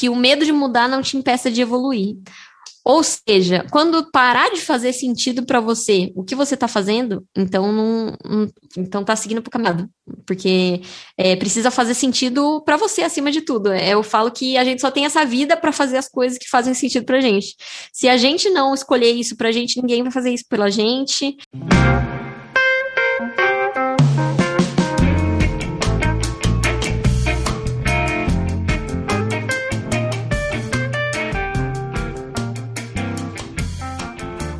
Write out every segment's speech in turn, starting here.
que o medo de mudar não te impeça de evoluir. Ou seja, quando parar de fazer sentido para você o que você está fazendo, então não, então tá seguindo pro caminho, porque é, precisa fazer sentido para você acima de tudo. É, eu falo que a gente só tem essa vida para fazer as coisas que fazem sentido pra gente. Se a gente não escolher isso pra gente, ninguém vai fazer isso pela gente.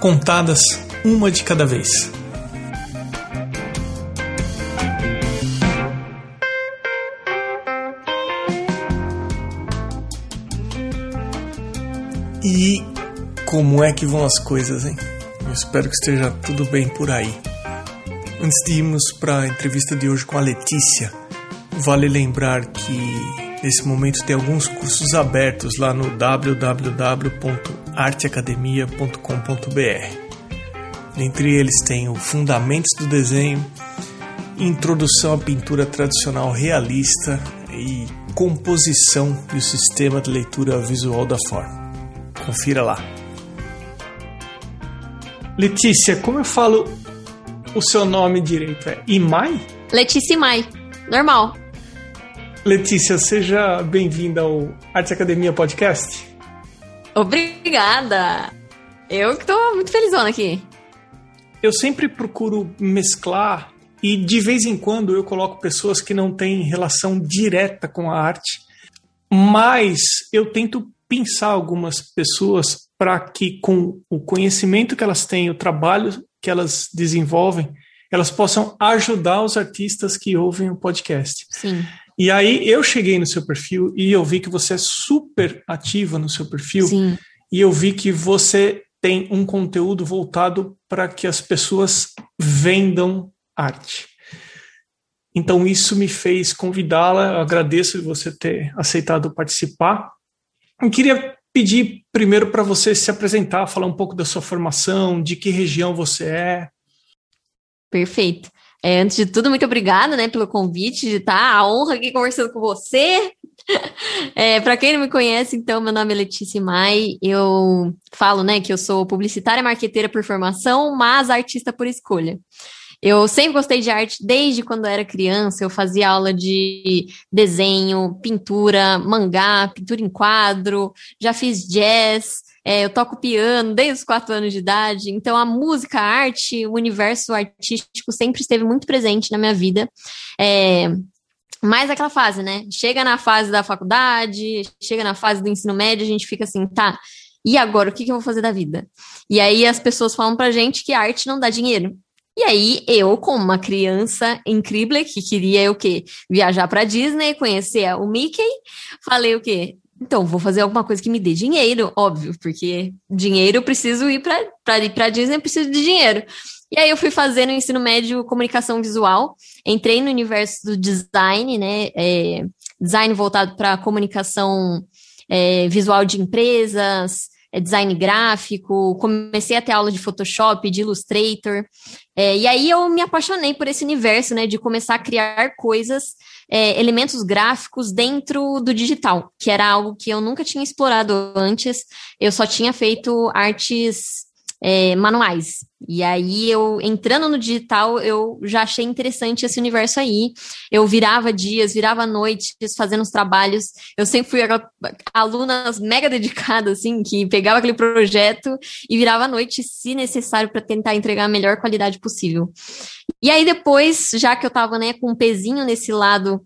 contadas uma de cada vez. E como é que vão as coisas, hein? Eu espero que esteja tudo bem por aí. Antes de irmos para a entrevista de hoje com a Letícia, vale lembrar que nesse momento tem alguns cursos abertos lá no www arteacademia.com.br. Dentre eles tem o Fundamentos do Desenho, Introdução à Pintura Tradicional Realista e Composição e o Sistema de Leitura Visual da Forma. Confira lá. Letícia, como eu falo o seu nome direito? É Imai? Letícia Imai, normal. Letícia, seja bem-vinda ao Arte Academia Podcast. Obrigada! Eu que tô muito felizona aqui. Eu sempre procuro mesclar e de vez em quando eu coloco pessoas que não têm relação direta com a arte, mas eu tento pensar algumas pessoas para que com o conhecimento que elas têm, o trabalho que elas desenvolvem, elas possam ajudar os artistas que ouvem o podcast. Sim. E aí eu cheguei no seu perfil e eu vi que você é super ativa no seu perfil. Sim. E eu vi que você tem um conteúdo voltado para que as pessoas vendam arte. Então isso me fez convidá-la. Agradeço você ter aceitado participar. Eu queria pedir primeiro para você se apresentar, falar um pouco da sua formação, de que região você é. Perfeito. É, antes de tudo, muito obrigada, né, pelo convite de estar, a honra aqui conversando com você. É, para quem não me conhece, então, meu nome é Letícia Mai, eu falo, né, que eu sou publicitária marqueteira por formação, mas artista por escolha. Eu sempre gostei de arte desde quando era criança. Eu fazia aula de desenho, pintura, mangá, pintura em quadro, já fiz jazz, é, eu toco piano desde os quatro anos de idade, então a música, a arte, o universo artístico sempre esteve muito presente na minha vida. É, mais aquela fase, né? Chega na fase da faculdade, chega na fase do ensino médio, a gente fica assim, tá, e agora, o que, que eu vou fazer da vida? E aí as pessoas falam pra gente que arte não dá dinheiro. E aí, eu, como uma criança incrível que queria o quê? Viajar para Disney, conhecer o Mickey, falei o quê? Então, vou fazer alguma coisa que me dê dinheiro, óbvio, porque dinheiro eu preciso ir para ir para Disney, eu preciso de dinheiro. E aí eu fui fazer no ensino médio comunicação visual, entrei no universo do design, né? É, design voltado para comunicação é, visual de empresas, design gráfico, comecei a ter aula de Photoshop, de Illustrator. É, e aí eu me apaixonei por esse universo, né? De começar a criar coisas é, elementos gráficos dentro do digital, que era algo que eu nunca tinha explorado antes. Eu só tinha feito artes é, manuais. E aí eu entrando no digital, eu já achei interessante esse universo aí. Eu virava dias, virava noites fazendo os trabalhos. Eu sempre fui aluna mega dedicada, assim, que pegava aquele projeto e virava à noite, se necessário, para tentar entregar a melhor qualidade possível. E aí depois, já que eu estava né, com um pezinho nesse lado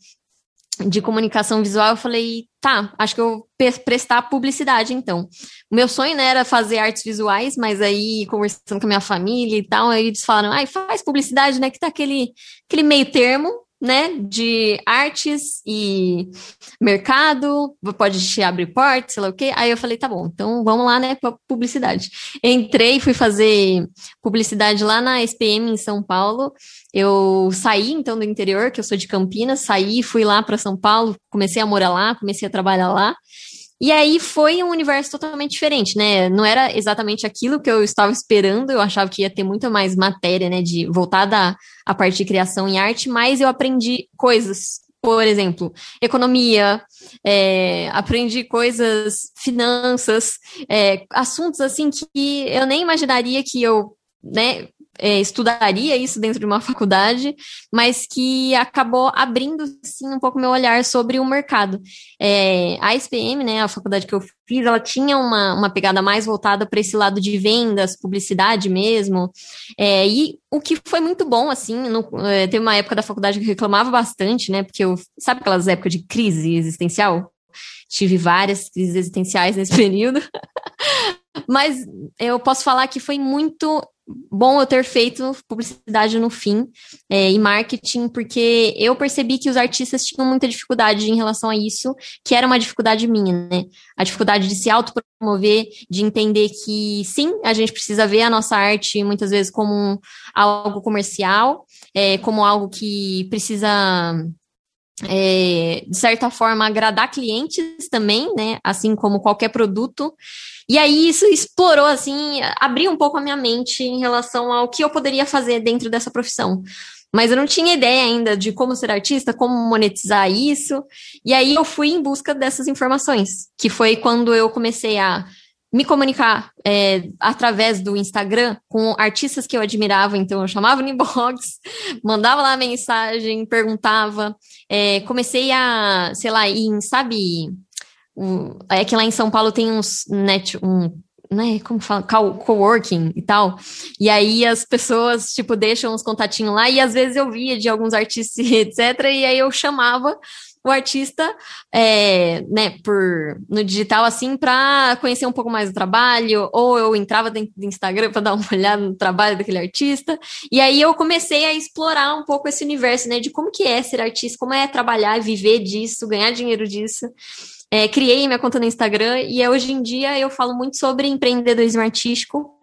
de comunicação visual, eu falei, tá, acho que eu prestar publicidade então. O meu sonho né, era fazer artes visuais, mas aí conversando com a minha família e tal, aí eles falaram, ai, faz publicidade, né, que tá aquele, aquele meio termo, né, de artes e mercado, pode te abrir portas, sei lá o quê. Aí eu falei, tá bom, então vamos lá, né, para publicidade. Entrei, fui fazer publicidade lá na SPM em São Paulo. Eu saí então do interior, que eu sou de Campinas, saí, fui lá para São Paulo, comecei a morar lá, comecei a trabalhar lá. E aí foi um universo totalmente diferente, né? Não era exatamente aquilo que eu estava esperando, eu achava que ia ter muito mais matéria, né, de voltada à parte de criação e arte, mas eu aprendi coisas, por exemplo, economia, é, aprendi coisas, finanças, é, assuntos assim que eu nem imaginaria que eu né, é, estudaria isso dentro de uma faculdade, mas que acabou abrindo sim um pouco meu olhar sobre o mercado. É, a SPM, né, a faculdade que eu fiz, ela tinha uma, uma pegada mais voltada para esse lado de vendas, publicidade mesmo, é, e o que foi muito bom, assim, no, é, teve uma época da faculdade que eu reclamava bastante, né, porque eu, sabe aquelas épocas de crise existencial? Tive várias crises existenciais nesse período. Mas eu posso falar que foi muito bom eu ter feito publicidade no fim é, e marketing, porque eu percebi que os artistas tinham muita dificuldade em relação a isso, que era uma dificuldade minha, né? A dificuldade de se autopromover, de entender que sim, a gente precisa ver a nossa arte muitas vezes como algo comercial, é, como algo que precisa é, de certa forma, agradar clientes também, né? Assim como qualquer produto. E aí isso explorou, assim, abriu um pouco a minha mente em relação ao que eu poderia fazer dentro dessa profissão. Mas eu não tinha ideia ainda de como ser artista, como monetizar isso. E aí eu fui em busca dessas informações, que foi quando eu comecei a me comunicar é, através do Instagram com artistas que eu admirava, então eu chamava no inbox, mandava lá mensagem, perguntava, é, comecei a, sei lá, em, sabe, um, é que lá em São Paulo tem uns net, um, né, como fala, coworking e tal, e aí as pessoas, tipo, deixam uns contatinhos lá, e às vezes eu via de alguns artistas, etc, e aí eu chamava o artista, é, né, por no digital assim, para conhecer um pouco mais do trabalho, ou eu entrava dentro do Instagram para dar uma olhada no trabalho daquele artista, e aí eu comecei a explorar um pouco esse universo, né, de como que é ser artista, como é trabalhar, viver disso, ganhar dinheiro disso. É, criei minha conta no Instagram e hoje em dia eu falo muito sobre empreendedorismo artístico,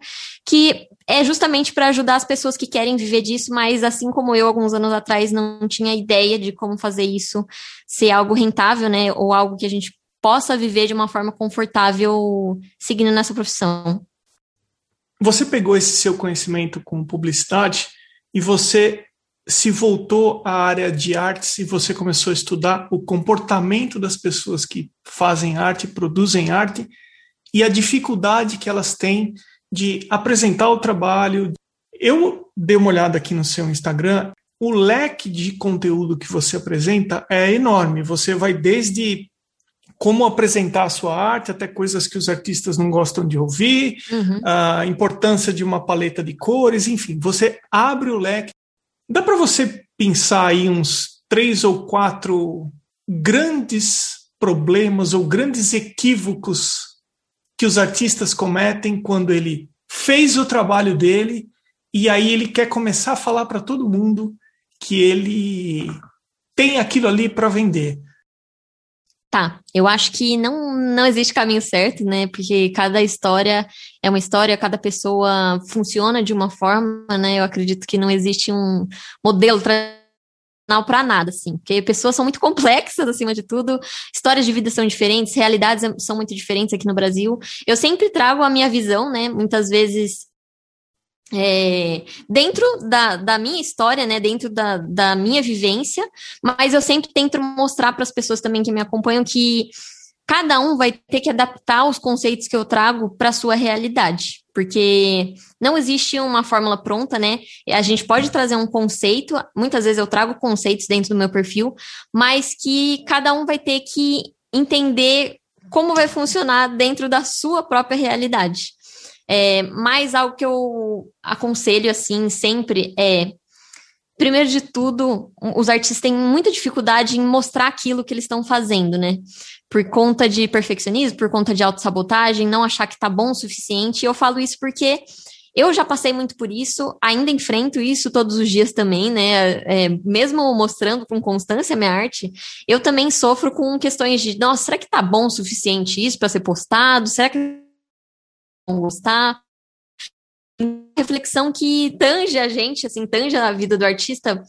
que é justamente para ajudar as pessoas que querem viver disso, mas assim como eu, alguns anos atrás, não tinha ideia de como fazer isso ser algo rentável, né? Ou algo que a gente possa viver de uma forma confortável seguindo nessa profissão. Você pegou esse seu conhecimento com publicidade e você se voltou à área de artes e você começou a estudar o comportamento das pessoas que fazem arte, produzem arte e a dificuldade que elas têm de apresentar o trabalho. Eu dei uma olhada aqui no seu Instagram, o leque de conteúdo que você apresenta é enorme. Você vai desde como apresentar a sua arte, até coisas que os artistas não gostam de ouvir, uhum. a importância de uma paleta de cores, enfim, você abre o leque Dá para você pensar aí uns três ou quatro grandes problemas ou grandes equívocos que os artistas cometem quando ele fez o trabalho dele e aí ele quer começar a falar para todo mundo que ele tem aquilo ali para vender. Tá, eu acho que não, não existe caminho certo, né? Porque cada história é uma história, cada pessoa funciona de uma forma, né? Eu acredito que não existe um modelo tradicional para nada, assim, porque pessoas são muito complexas acima de tudo, histórias de vida são diferentes, realidades são muito diferentes aqui no Brasil. Eu sempre trago a minha visão, né? Muitas vezes é, dentro da, da minha história, né, dentro da, da minha vivência, mas eu sempre tento mostrar para as pessoas também que me acompanham que cada um vai ter que adaptar os conceitos que eu trago para a sua realidade, porque não existe uma fórmula pronta, né? A gente pode trazer um conceito, muitas vezes eu trago conceitos dentro do meu perfil, mas que cada um vai ter que entender como vai funcionar dentro da sua própria realidade. É, mas algo que eu aconselho, assim, sempre é. Primeiro de tudo, os artistas têm muita dificuldade em mostrar aquilo que eles estão fazendo, né? Por conta de perfeccionismo, por conta de autossabotagem, não achar que tá bom o suficiente. E eu falo isso porque Eu já passei muito por isso, ainda enfrento isso todos os dias também, né? É, mesmo mostrando com constância a minha arte, eu também sofro com questões de, nossa, será que tá bom o suficiente isso para ser postado? Será que vão gostar? Reflexão que tange a gente, assim, tange a vida do artista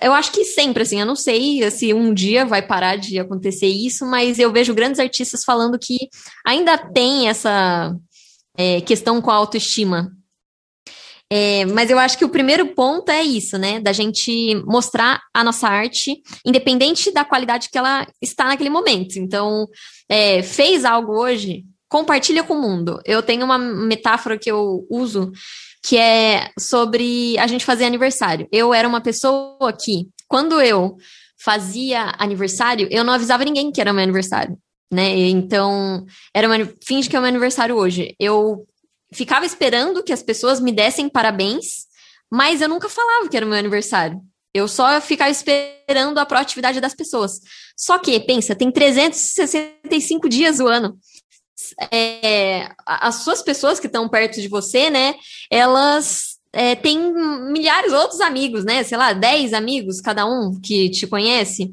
eu acho que sempre, assim, eu não sei se um dia vai parar de acontecer isso, mas eu vejo grandes artistas falando que ainda tem essa é, questão com a autoestima. É, mas eu acho que o primeiro ponto é isso, né? Da gente mostrar a nossa arte, independente da qualidade que ela está naquele momento. Então, é, fez algo hoje, compartilha com o mundo. Eu tenho uma metáfora que eu uso que é sobre a gente fazer aniversário. Eu era uma pessoa que, quando eu fazia aniversário, eu não avisava ninguém que era meu aniversário, né? Então, era uma, finge que é meu aniversário hoje. Eu ficava esperando que as pessoas me dessem parabéns, mas eu nunca falava que era meu aniversário. Eu só ficava esperando a proatividade das pessoas. Só que, pensa, tem 365 dias o ano é, as suas pessoas que estão perto de você, né, elas é, têm milhares de outros amigos, né, sei lá, 10 amigos cada um que te conhece.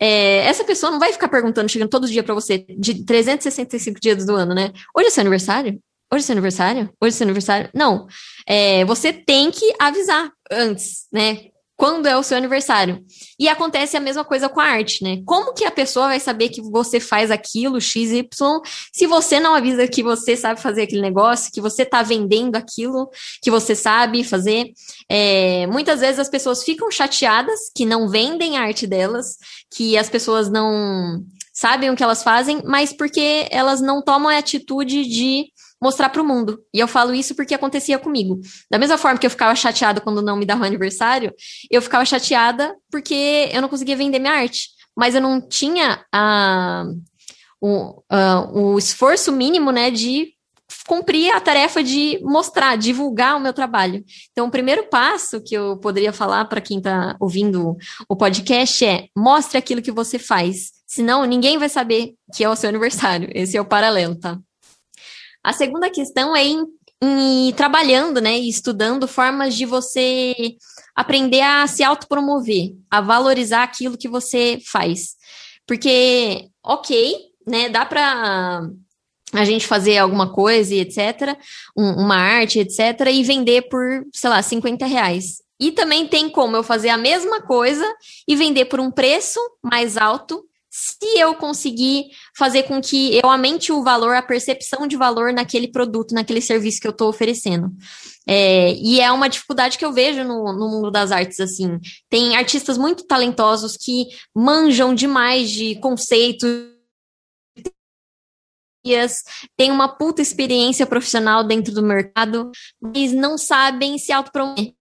É, essa pessoa não vai ficar perguntando, chegando todo dia para você, de 365 dias do ano, né? Hoje é seu aniversário? Hoje é seu aniversário? Hoje é seu aniversário? Não. É, você tem que avisar antes, né? Quando é o seu aniversário. E acontece a mesma coisa com a arte, né? Como que a pessoa vai saber que você faz aquilo, XY, se você não avisa que você sabe fazer aquele negócio, que você está vendendo aquilo que você sabe fazer? É, muitas vezes as pessoas ficam chateadas que não vendem a arte delas, que as pessoas não sabem o que elas fazem, mas porque elas não tomam a atitude de mostrar para o mundo. E eu falo isso porque acontecia comigo. Da mesma forma que eu ficava chateada quando não me dava um aniversário, eu ficava chateada porque eu não conseguia vender minha arte. Mas eu não tinha a, o, a, o esforço mínimo, né, de cumprir a tarefa de mostrar, divulgar o meu trabalho. Então, o primeiro passo que eu poderia falar para quem está ouvindo o podcast é mostre aquilo que você faz. Senão, ninguém vai saber que é o seu aniversário. Esse é o paralelo, tá? A segunda questão é em, em trabalhando, né, e estudando formas de você aprender a se autopromover, a valorizar aquilo que você faz. Porque, ok, né, dá para a gente fazer alguma coisa e etc., um, uma arte, etc., e vender por, sei lá, 50 reais. E também tem como eu fazer a mesma coisa e vender por um preço mais alto se eu conseguir fazer com que eu aumente o valor, a percepção de valor naquele produto, naquele serviço que eu estou oferecendo. É, e é uma dificuldade que eu vejo no, no mundo das artes, assim. Tem artistas muito talentosos que manjam demais de conceitos tem uma puta experiência profissional dentro do mercado, mas não sabem se autopromover.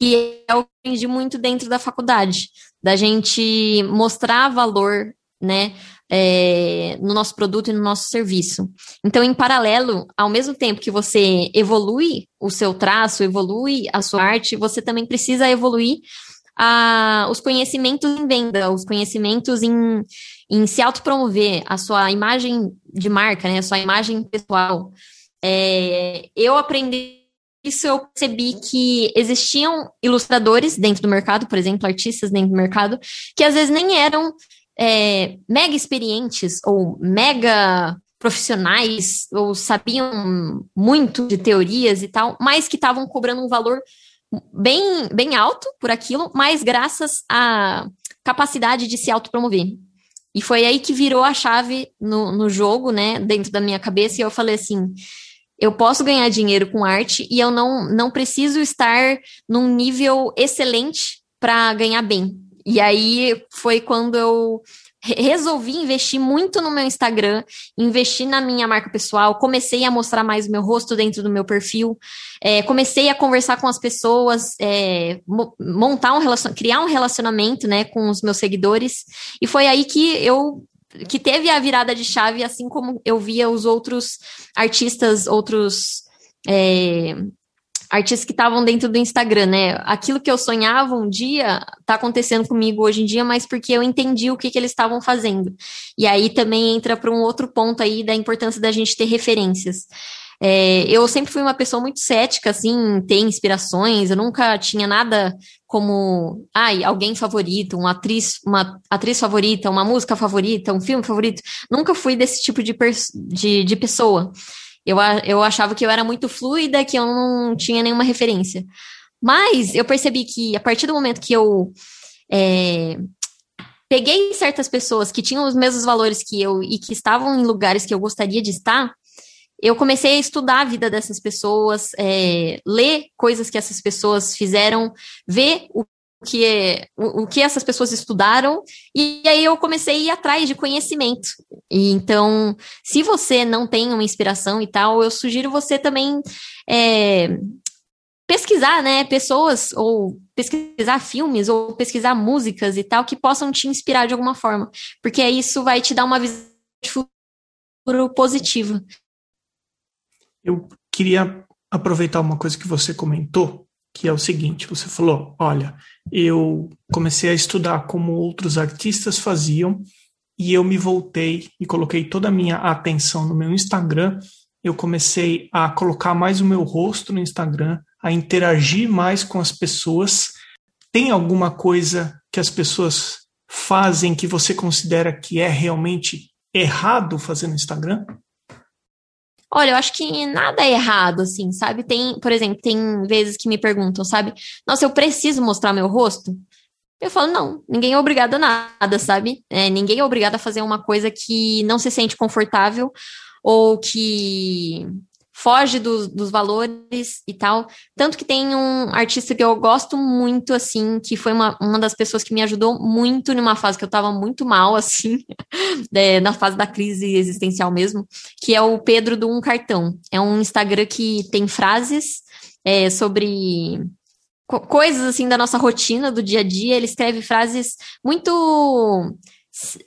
Que eu aprendi muito dentro da faculdade, da gente mostrar valor né, é, no nosso produto e no nosso serviço. Então, em paralelo, ao mesmo tempo que você evolui o seu traço, evolui a sua arte, você também precisa evoluir a, os conhecimentos em venda, os conhecimentos em, em se autopromover, a sua imagem de marca, né, a sua imagem pessoal. É, eu aprendi isso eu percebi que existiam ilustradores dentro do mercado, por exemplo, artistas dentro do mercado, que às vezes nem eram é, mega experientes ou mega profissionais ou sabiam muito de teorias e tal, mas que estavam cobrando um valor bem, bem alto por aquilo, mas graças à capacidade de se autopromover. E foi aí que virou a chave no, no jogo, né, dentro da minha cabeça, e eu falei assim: eu posso ganhar dinheiro com arte e eu não, não preciso estar num nível excelente para ganhar bem. E aí foi quando eu resolvi investir muito no meu Instagram, investir na minha marca pessoal, comecei a mostrar mais o meu rosto dentro do meu perfil, é, comecei a conversar com as pessoas, é, montar um relacion... criar um relacionamento, né, com os meus seguidores, e foi aí que eu que teve a virada de chave, assim como eu via os outros artistas, outros é, artistas que estavam dentro do Instagram, né? Aquilo que eu sonhava um dia tá acontecendo comigo hoje em dia, mas porque eu entendi o que, que eles estavam fazendo. E aí também entra para um outro ponto aí da importância da gente ter referências. É, eu sempre fui uma pessoa muito cética, assim, ter inspirações. Eu nunca tinha nada como, ai, alguém favorito, uma atriz, uma atriz favorita, uma música favorita, um filme favorito. Nunca fui desse tipo de, de, de pessoa. Eu, eu achava que eu era muito fluida, que eu não tinha nenhuma referência. Mas eu percebi que a partir do momento que eu é, peguei certas pessoas que tinham os mesmos valores que eu e que estavam em lugares que eu gostaria de estar, eu comecei a estudar a vida dessas pessoas, é, ler coisas que essas pessoas fizeram, ver o que, é, o, o, que essas pessoas estudaram, e aí eu comecei a ir atrás de conhecimento. E então, se você não tem uma inspiração e tal, eu sugiro você também é, pesquisar, né, pessoas, ou pesquisar filmes, ou pesquisar músicas e tal, que possam te inspirar de alguma forma, porque isso vai te dar uma visão de futuro positiva. Eu queria aproveitar uma coisa que você comentou, que é o seguinte: você falou, olha, eu comecei a estudar como outros artistas faziam e eu me voltei e coloquei toda a minha atenção no meu Instagram. Eu comecei a colocar mais o meu rosto no Instagram, a interagir mais com as pessoas. Tem alguma coisa que as pessoas fazem que você considera que é realmente errado fazer no Instagram? Olha, eu acho que nada é errado, assim, sabe? Tem, por exemplo, tem vezes que me perguntam, sabe? Nossa, eu preciso mostrar meu rosto? Eu falo, não, ninguém é obrigado a nada, sabe? É, ninguém é obrigado a fazer uma coisa que não se sente confortável ou que foge do, dos valores e tal. Tanto que tem um artista que eu gosto muito, assim, que foi uma, uma das pessoas que me ajudou muito numa fase que eu tava muito mal, assim, é, na fase da crise existencial mesmo, que é o Pedro do Um Cartão. É um Instagram que tem frases é, sobre coisas assim da nossa rotina, do dia a dia. Ele escreve frases muito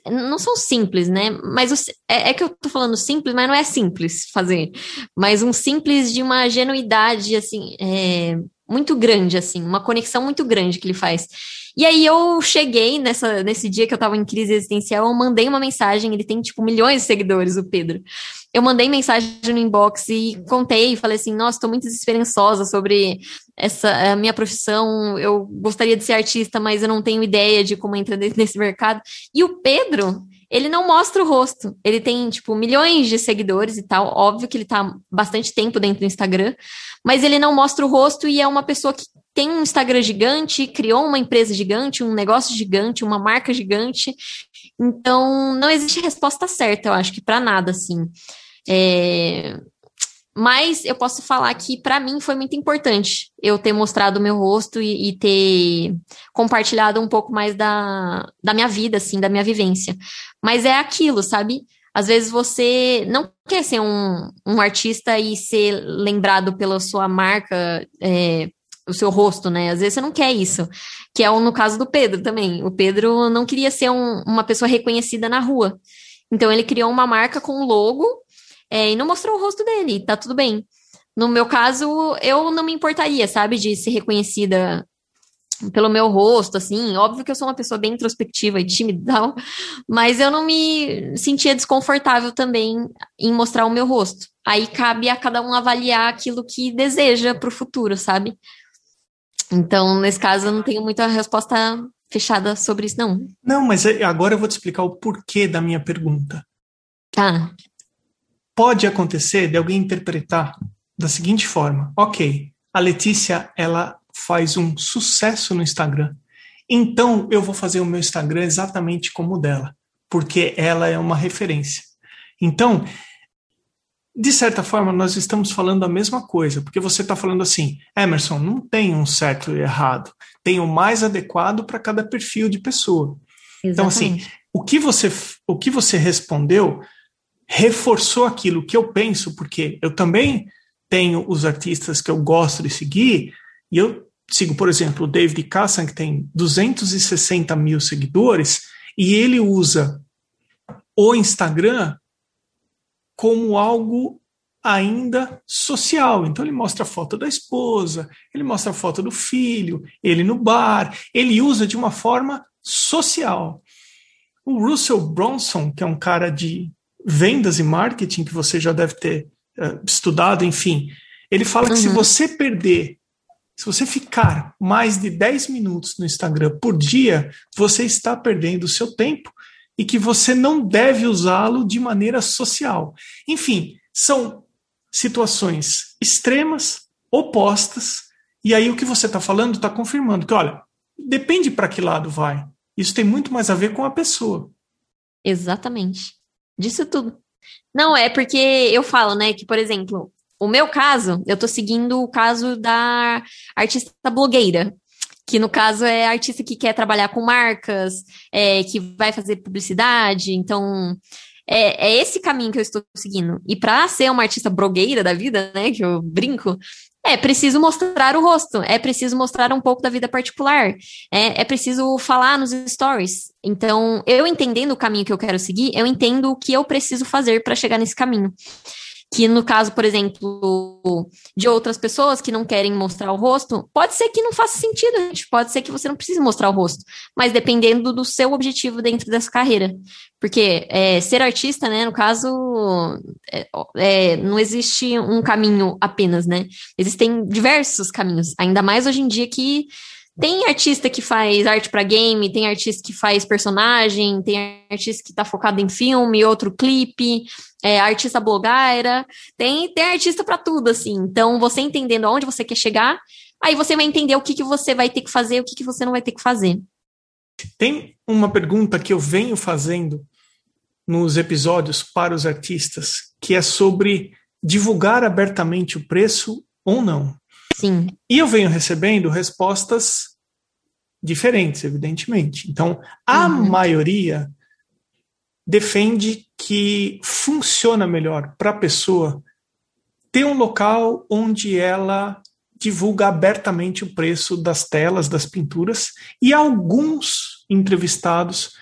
não são simples, né? Mas o, é, é, que eu tô falando simples, mas não é simples fazer. Mas um simples de uma genuidade, assim, é, muito grande, assim, uma conexão muito grande que ele faz. E aí eu cheguei nessa, nesse dia que eu tava em crise existencial, eu mandei uma mensagem, ele tem, tipo, milhões de seguidores, o Pedro. Eu mandei mensagem no inbox e contei, falei assim, nossa, tô muito desesperançosa sobre essa a minha profissão, eu gostaria de ser artista, mas eu não tenho ideia de como entrar nesse mercado. E o Pedro, ele não mostra o rosto. Ele tem, tipo, milhões de seguidores e tal. Óbvio que ele tá bastante tempo dentro do Instagram, mas ele não mostra o rosto e é uma pessoa que tem um Instagram gigante, criou uma empresa gigante, um negócio gigante, uma marca gigante. Então, não existe resposta certa, eu acho que para nada, assim. É... Mas eu posso falar que para mim foi muito importante eu ter mostrado o meu rosto e, e, ter compartilhado um pouco mais da, da minha vida, assim, da minha vivência. Mas é aquilo, sabe? Às vezes você não quer ser um, um artista e ser lembrado pela sua marca, é, o seu rosto, né? Às vezes você não quer isso. Que é o, no caso do Pedro também. O Pedro não queria ser um, uma pessoa reconhecida na rua. Então ele criou uma marca com um logo é, e não mostrou o rosto dele, tá tudo bem. No meu caso, eu não me importaria, sabe, de ser reconhecida pelo meu rosto, assim. Óbvio que eu sou uma pessoa bem introspectiva e tímida, mas eu não me sentia desconfortável também em mostrar o meu rosto. Aí cabe a cada um avaliar aquilo que deseja para o futuro, sabe? Então, nesse caso, eu não tenho muita resposta fechada sobre isso, não. Não, mas agora eu vou te explicar o porquê da minha pergunta. Ah. Pode acontecer de alguém interpretar da seguinte forma: ok, a Letícia ela faz um sucesso no Instagram, então eu vou fazer o meu Instagram exatamente como o dela, porque ela é uma referência. Então, de certa forma, nós estamos falando a mesma coisa, porque você está falando assim, Emerson, não tem um certo e errado, tem o mais adequado para cada perfil de pessoa. Exatamente. Então, assim, o que você, o que você respondeu reforçou aquilo que eu penso, porque eu também tenho os artistas que eu gosto de seguir, e eu sigo, por exemplo, o David Kassan, que tem 260 mil seguidores, e ele usa o Instagram como algo ainda social. Então ele mostra a foto da esposa, ele mostra a foto do filho, ele no bar, ele usa de uma forma social. O Russell Bronson, que é um cara de vendas e marketing que você já deve ter uh, estudado, enfim. Ele fala uhum. que se uhum. você perder, se você ficar mais de 10 minutos no Instagram por dia, você está perdendo o seu tempo e que você não deve usá-lo de maneira social. Enfim, são situações extremas, opostas, e aí o que você está falando está confirmando que, olha, depende para que lado vai. Isso tem muito mais a ver com a pessoa. Exatamente. Disso tudo. Não, é porque eu falo, né, que, por exemplo, o meu caso, eu tô seguindo o caso da artista blogueira, que no caso é artista que quer trabalhar com marcas, é, que vai fazer publicidade, então é, é esse caminho que eu estou seguindo. E para ser uma artista blogueira da vida, né, que eu brinco, é preciso mostrar o rosto, é preciso mostrar um pouco da vida particular, é, é preciso falar nos stories. Então, eu entendendo o caminho que eu quero seguir, eu entendo o que eu preciso fazer para chegar nesse caminho que no caso, por exemplo, de outras pessoas que não querem mostrar o rosto, pode ser que não faça sentido, gente. Pode ser que você não precise mostrar o rosto, mas dependendo do seu objetivo dentro dessa carreira. Porque é, ser artista, né, no caso, é, é, não existe um caminho apenas, né? Existem diversos caminhos, ainda mais hoje em dia que tem artista que faz arte para game, tem artista que faz personagem, tem artista que está focado em filme, outro clipe, é, artista blogueira, tem, tem artista para tudo, assim. Então, você entendendo aonde você quer chegar, aí você vai entender o que, que você vai ter que fazer e o que, que você não vai ter que fazer. Tem uma pergunta que eu venho fazendo nos episódios para os artistas, que é sobre divulgar abertamente o preço ou não. Sim. E eu venho recebendo respostas diferentes, evidentemente. Então, a uhum. maioria defende que funciona melhor para a pessoa ter um local onde ela divulga abertamente o preço das telas, das pinturas, e alguns entrevistados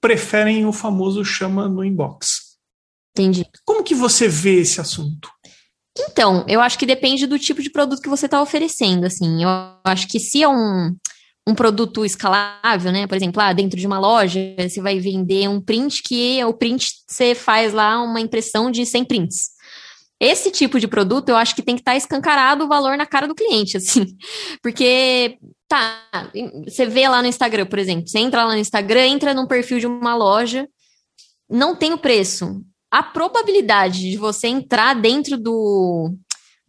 preferem o famoso chama no inbox. Entendi. Como que você vê esse assunto? Então, eu acho que depende do tipo de produto que você está oferecendo, assim. Eu acho que se é um, um produto escalável, né? Por exemplo, ah, dentro de uma loja, você vai vender um print que o print você faz lá uma impressão de 100 prints. Esse tipo de produto, eu acho que tem que estar tá escancarado o valor na cara do cliente, assim. Porque, tá, você vê lá no Instagram, por exemplo, você entra lá no Instagram, entra num perfil de uma loja, não tem o preço a probabilidade de você entrar dentro do,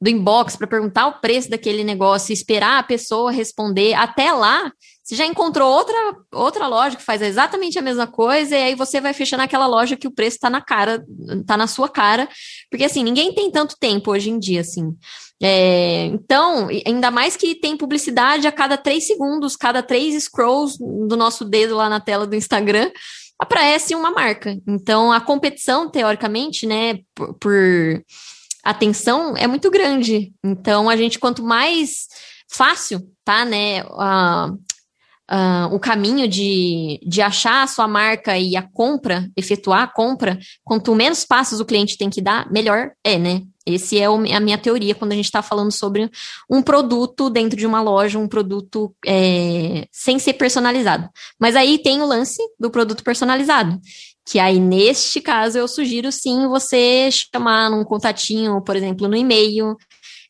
do inbox para perguntar o preço daquele negócio esperar a pessoa responder até lá, você já encontrou outra, outra loja que faz exatamente a mesma coisa, e aí você vai fechar naquela loja que o preço está na cara, tá na sua cara, porque assim, ninguém tem tanto tempo hoje em dia, assim. É, então, ainda mais que tem publicidade a cada três segundos, cada três scrolls do nosso dedo lá na tela do Instagram aparece uma marca. Então, a competição, teoricamente, né, por, por atenção é muito grande. Então, a gente, quanto mais fácil, tá, né, o caminho de, de achar a sua marca e a compra, efetuar a compra, quanto menos passos o cliente tem que dar, melhor é, né? Esse é a minha teoria quando a gente está falando sobre um produto dentro de uma loja, um produto é, sem ser personalizado. Mas aí tem o lance do produto personalizado, que aí neste caso eu sugiro sim você chamar num contatinho, por exemplo, no e-mail,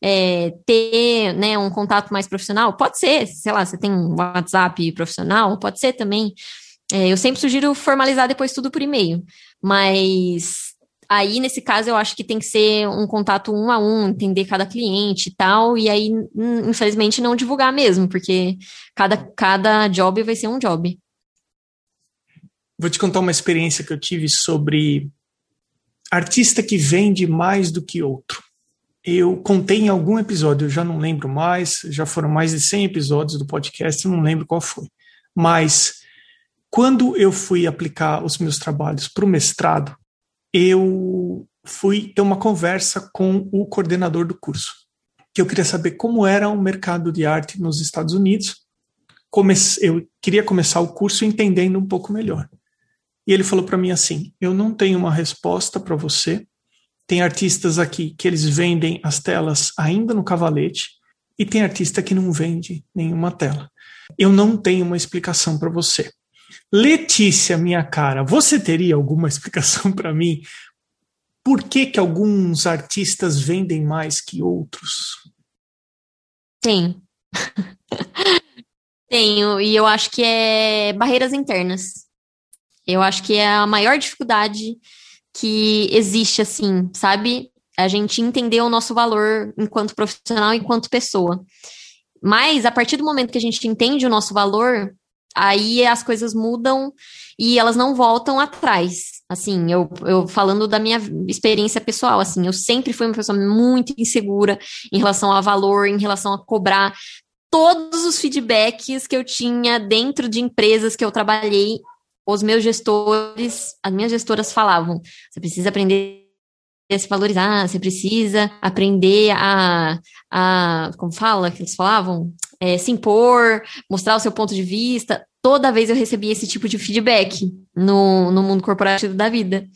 é, ter né, um contato mais profissional. Pode ser, sei lá, você tem um WhatsApp profissional, pode ser também. É, eu sempre sugiro formalizar depois tudo por e-mail, mas Aí, nesse caso, eu acho que tem que ser um contato um a um, entender cada cliente e tal, e aí, infelizmente, não divulgar mesmo, porque cada, cada job vai ser um job. Vou te contar uma experiência que eu tive sobre artista que vende mais do que outro. Eu contei em algum episódio, eu já não lembro mais, já foram mais de 100 episódios do podcast, eu não lembro qual foi. Mas quando eu fui aplicar os meus trabalhos para o mestrado, eu fui ter uma conversa com o coordenador do curso, que eu queria saber como era o mercado de arte nos Estados Unidos. eu queria começar o curso entendendo um pouco melhor. E ele falou para mim assim: "Eu não tenho uma resposta para você. Tem artistas aqui que eles vendem as telas ainda no cavalete e tem artista que não vende nenhuma tela. Eu não tenho uma explicação para você. Letícia, minha cara, você teria alguma explicação para mim? por que, que alguns artistas vendem mais que outros? Tem. Tenho, e eu acho que é barreiras internas. Eu acho que é a maior dificuldade que existe, assim, sabe? A gente entender o nosso valor enquanto profissional, enquanto pessoa. Mas a partir do momento que a gente entende o nosso valor, aí as coisas mudam e elas não voltam atrás. Assim, eu, eu falando da minha experiência pessoal, assim, eu sempre fui uma pessoa muito insegura em relação a valor, em relação a cobrar. Todos os feedbacks que eu tinha dentro de empresas que eu trabalhei, os meus gestores, as minhas gestoras falavam: você precisa aprender a se valorizar, você precisa aprender a, a como fala, que eles falavam? É, se impor, mostrar o seu ponto de vista. Toda vez eu recebia esse tipo de feedback no, no mundo corporativo da vida.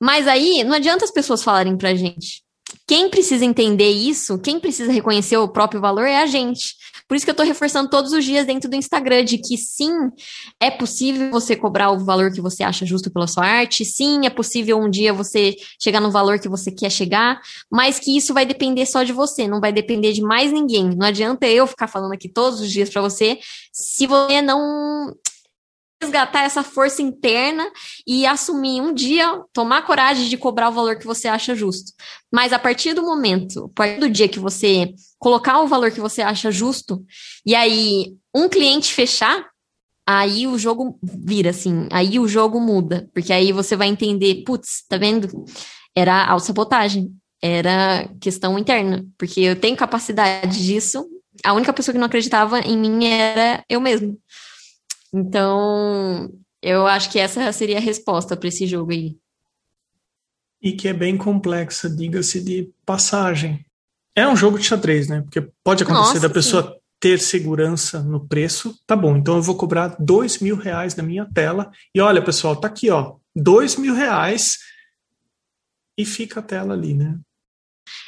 Mas aí, não adianta as pessoas falarem pra gente. Quem precisa entender isso, quem precisa reconhecer o próprio valor é a gente. Por isso que eu estou reforçando todos os dias dentro do Instagram de que sim, é possível você cobrar o valor que você acha justo pela sua arte, sim, é possível um dia você chegar no valor que você quer chegar, mas que isso vai depender só de você, não vai depender de mais ninguém. Não adianta eu ficar falando aqui todos os dias para você se você não resgatar essa força interna e assumir um dia, tomar coragem de cobrar o valor que você acha justo. Mas a partir do momento, a partir do dia que você colocar o valor que você acha justo, e aí um cliente fechar, aí o jogo vira, assim, aí o jogo muda, porque aí você vai entender, putz, tá vendo? Era autossabotagem, era questão interna, porque eu tenho capacidade disso, a única pessoa que não acreditava em mim era eu mesmo. Então, eu acho que essa seria a resposta para esse jogo aí. E que é bem complexa, diga-se de passagem. É um jogo de xadrez, né? Porque pode acontecer Nossa, da pessoa sim. ter segurança no preço. Tá bom, então eu vou cobrar dois mil reais na minha tela. E olha, pessoal, tá aqui, ó. Dois mil reais e fica a tela ali, né?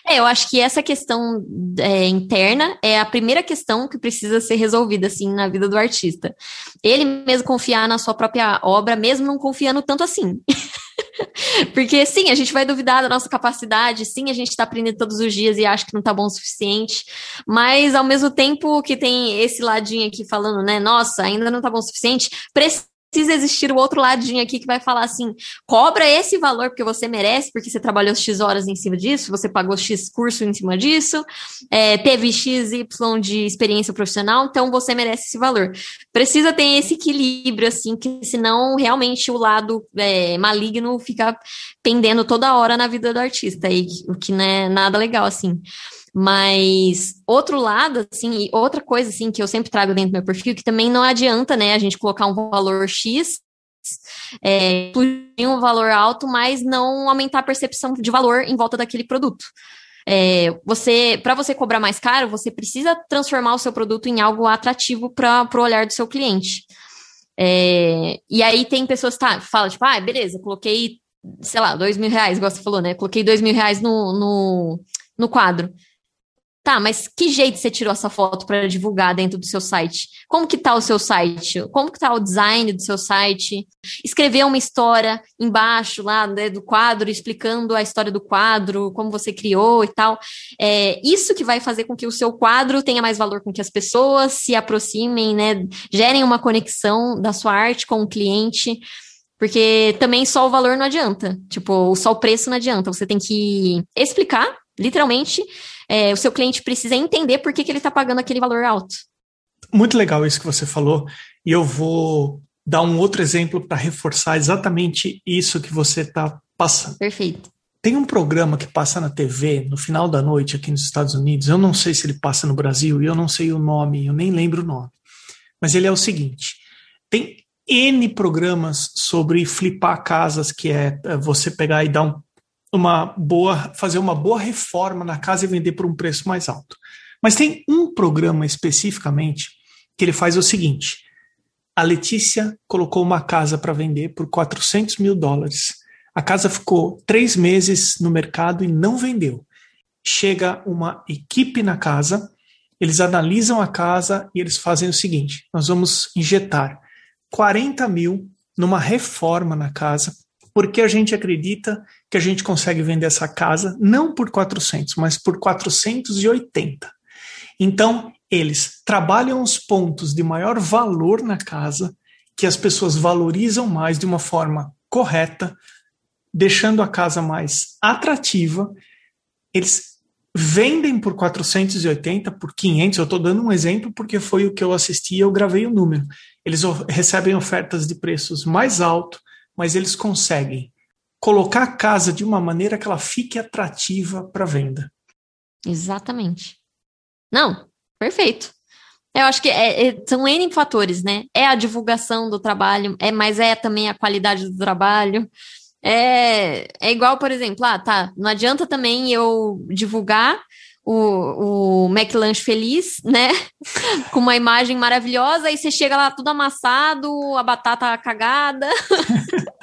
É, eu acho que essa questão é, interna é a primeira questão que precisa ser resolvida, assim, na vida do artista. Ele mesmo confiar na sua própria obra, mesmo não confiando tanto assim. Porque sim, a gente vai duvidar da nossa capacidade, sim, a gente está aprendendo todos os dias e acha que não está bom o suficiente, mas ao mesmo tempo que tem esse ladinho aqui falando, né, nossa, ainda não está bom o suficiente, precisa precisa existir o outro ladinho aqui que vai falar assim: cobra esse valor porque você merece, porque você trabalhou X horas em cima disso, você pagou X curso em cima disso, é, teve X, Y de experiência profissional, então você merece esse valor. Precisa ter esse equilíbrio, assim, que senão realmente o lado é, maligno fica pendendo toda hora na vida do artista, e, o que não é nada legal, assim. Mas outro lado, assim, e outra coisa assim que eu sempre trago dentro do meu perfil, que também não adianta, né, a gente colocar um valor X, é, um valor alto, mas não aumentar a percepção de valor em volta daquele produto. É, você, para você cobrar mais caro, você precisa transformar o seu produto em algo atrativo para o olhar do seu cliente. É, e aí tem pessoas que tá, falam, tipo, ah, beleza, coloquei, sei lá, dois mil reais, igual você falou, né? Coloquei dois mil reais no, no, no quadro. Tá, mas que jeito você tirou essa foto para divulgar dentro do seu site? Como que tá o seu site? Como que tá o design do seu site? Escrever uma história embaixo lá né, do quadro, explicando a história do quadro, como você criou e tal. É isso que vai fazer com que o seu quadro tenha mais valor com que as pessoas se aproximem, né? Gerem uma conexão da sua arte com o cliente. Porque também só o valor não adianta. Tipo, só o preço não adianta. Você tem que explicar, literalmente, é, o seu cliente precisa entender por que, que ele está pagando aquele valor alto. Muito legal isso que você falou, e eu vou dar um outro exemplo para reforçar exatamente isso que você está passando. Perfeito. Tem um programa que passa na TV no final da noite aqui nos Estados Unidos. Eu não sei se ele passa no Brasil e eu não sei o nome, eu nem lembro o nome. Mas ele é o seguinte: tem N programas sobre flipar casas, que é, é você pegar e dar um uma boa, fazer uma boa reforma na casa e vender por um preço mais alto. Mas tem um programa especificamente que ele faz o seguinte: a Letícia colocou uma casa para vender por 400 mil dólares. A casa ficou três meses no mercado e não vendeu. Chega uma equipe na casa, eles analisam a casa e eles fazem o seguinte: nós vamos injetar 40 mil numa reforma na casa, porque a gente acredita que a gente consegue vender essa casa não por 400, mas por 480. Então, eles trabalham os pontos de maior valor na casa, que as pessoas valorizam mais de uma forma correta, deixando a casa mais atrativa. Eles vendem por 480, por 500. Eu estou dando um exemplo porque foi o que eu assisti e eu gravei o número. Eles recebem ofertas de preços mais altos, mas eles conseguem colocar a casa de uma maneira que ela fique atrativa para venda. Exatamente. Não, perfeito. Eu acho que é, é, são N fatores, né? É a divulgação do trabalho, é, mas é também a qualidade do trabalho. É, é igual, por exemplo, ah, tá, não adianta também eu divulgar o, o McLanche feliz, né? Com uma imagem maravilhosa, aí você chega lá tudo amassado, a batata cagada.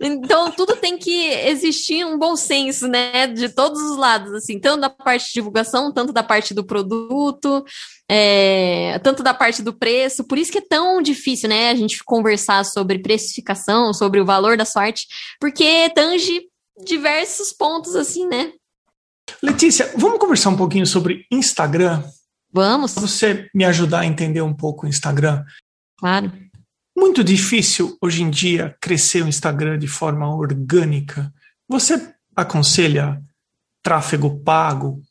então, tudo tem que existir um bom senso, né? De todos os lados, assim, tanto da parte de divulgação, tanto da parte do produto, é, tanto da parte do preço. Por isso que é tão difícil, né? A gente conversar sobre precificação, sobre o valor da sorte, porque tange diversos pontos, assim, né? Letícia, vamos conversar um pouquinho sobre Instagram? Vamos. Você me ajudar a entender um pouco o Instagram? Claro. Muito difícil hoje em dia crescer o Instagram de forma orgânica. Você aconselha tráfego pago?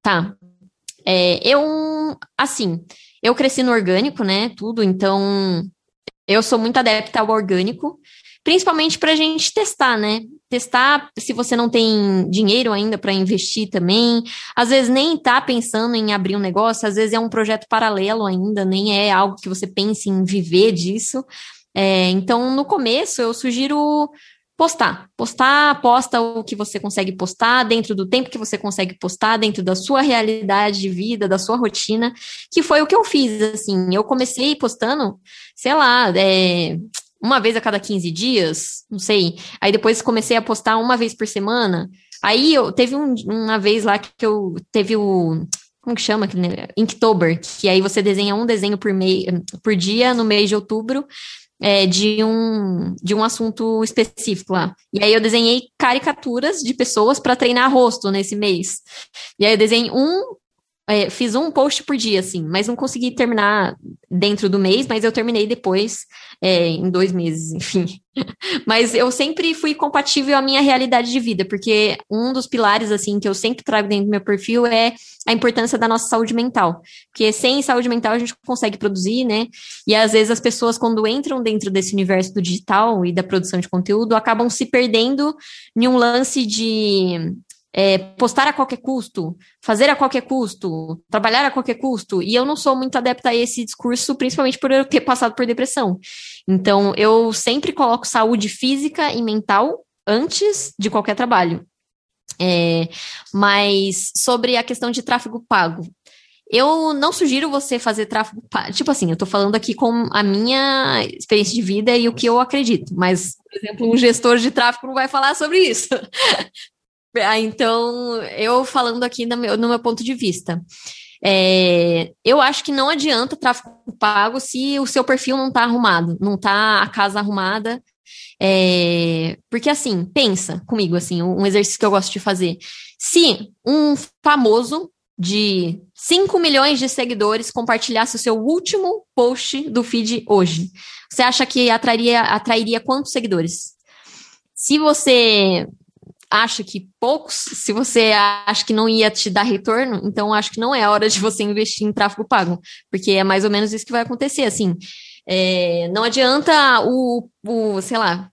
Tá. É, eu, assim, eu cresci no orgânico, né? Tudo, então eu sou muito adepta ao orgânico, principalmente para a gente testar, né? Testar se você não tem dinheiro ainda para investir também. Às vezes nem está pensando em abrir um negócio, às vezes é um projeto paralelo ainda, nem é algo que você pense em viver disso. É, então, no começo, eu sugiro postar. Postar, posta o que você consegue postar, dentro do tempo que você consegue postar, dentro da sua realidade de vida, da sua rotina, que foi o que eu fiz, assim. Eu comecei postando, sei lá, é, uma vez a cada 15 dias, não sei. Aí depois comecei a postar uma vez por semana. Aí eu teve um, uma vez lá que eu teve o como que chama Inktober, que aí você desenha um desenho por, mei, por dia no mês de outubro é, de, um, de um assunto específico lá. E aí eu desenhei caricaturas de pessoas para treinar rosto nesse mês. E aí eu desenhei um é, fiz um post por dia, assim, mas não consegui terminar dentro do mês, mas eu terminei depois, é, em dois meses, enfim. mas eu sempre fui compatível à minha realidade de vida, porque um dos pilares, assim, que eu sempre trago dentro do meu perfil é a importância da nossa saúde mental. Porque sem saúde mental a gente consegue produzir, né? E às vezes as pessoas, quando entram dentro desse universo do digital e da produção de conteúdo, acabam se perdendo em um lance de é, postar a qualquer custo, fazer a qualquer custo, trabalhar a qualquer custo. E eu não sou muito adepta a esse discurso, principalmente por eu ter passado por depressão. Então, eu sempre coloco saúde física e mental antes de qualquer trabalho. É, mas sobre a questão de tráfego pago. Eu não sugiro você fazer tráfego pago. Tipo assim, eu tô falando aqui com a minha experiência de vida e o que eu acredito. Mas, por exemplo, um gestor de tráfego não vai falar sobre isso. Ah, então, eu falando aqui no meu, no meu ponto de vista. É, eu acho que não adianta tráfego pago se o seu perfil não está arrumado, não está a casa arrumada. É, porque assim, pensa comigo, assim, um exercício que eu gosto de fazer. Se um famoso de 5 milhões de seguidores compartilhasse o seu último post do feed hoje, você acha que atrairia, atrairia quantos seguidores? Se você acha que poucos, se você acha que não ia te dar retorno, então acho que não é a hora de você investir em tráfego pago, porque é mais ou menos isso que vai acontecer, assim. É, não adianta o, o, sei lá,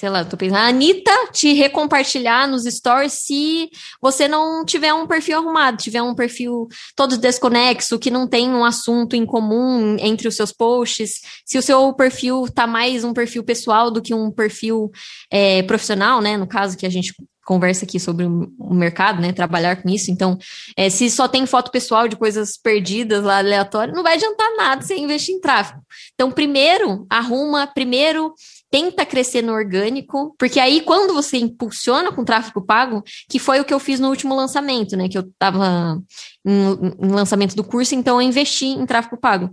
sei lá, tô pensando, a Anitta te recompartilhar nos stories se você não tiver um perfil arrumado, tiver um perfil todo desconexo, que não tem um assunto em comum entre os seus posts, se o seu perfil tá mais um perfil pessoal do que um perfil é, profissional, né? No caso que a gente conversa aqui sobre o mercado, né? Trabalhar com isso. Então, é, se só tem foto pessoal de coisas perdidas lá aleatórias, não vai adiantar nada você investir em tráfego. Então, primeiro, arruma, primeiro tenta crescer no orgânico, porque aí quando você impulsiona com tráfego pago, que foi o que eu fiz no último lançamento, né? Que eu tava em, em lançamento do curso, então eu investi em tráfego pago.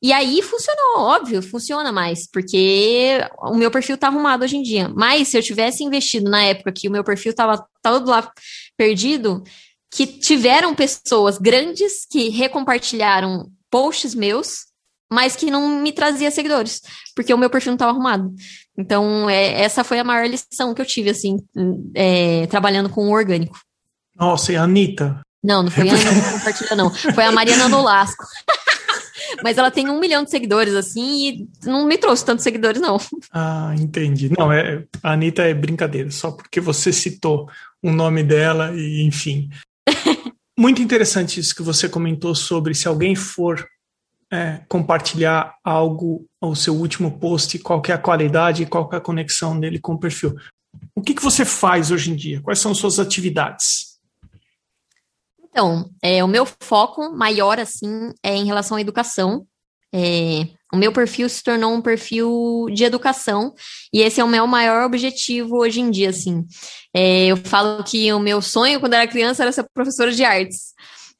E aí funcionou, óbvio, funciona mais, porque o meu perfil tá arrumado hoje em dia. Mas se eu tivesse investido na época que o meu perfil tava todo lá perdido, que tiveram pessoas grandes que recompartilharam posts meus, mas que não me trazia seguidores, porque o meu perfil não estava arrumado. Então, é, essa foi a maior lição que eu tive, assim, é, trabalhando com o orgânico. Nossa, e a Anitta? Não, não foi a Anitta que compartilhou, não. Foi a Mariana Nolasco. Mas ela tem um milhão de seguidores, assim, e não me trouxe tantos seguidores, não. Ah, entendi. Não, é, a Anitta é brincadeira, só porque você citou o nome dela e, enfim. Muito interessante isso que você comentou sobre se alguém for é, compartilhar algo, o seu último post, qual é a qualidade qual é a conexão dele com o perfil. O que, que você faz hoje em dia? Quais são suas atividades? Então, é, o meu foco maior, assim, é em relação à educação. É, o meu perfil se tornou um perfil de educação e esse é o meu maior objetivo hoje em dia, assim. É, eu falo que o meu sonho quando era criança era ser professora de artes.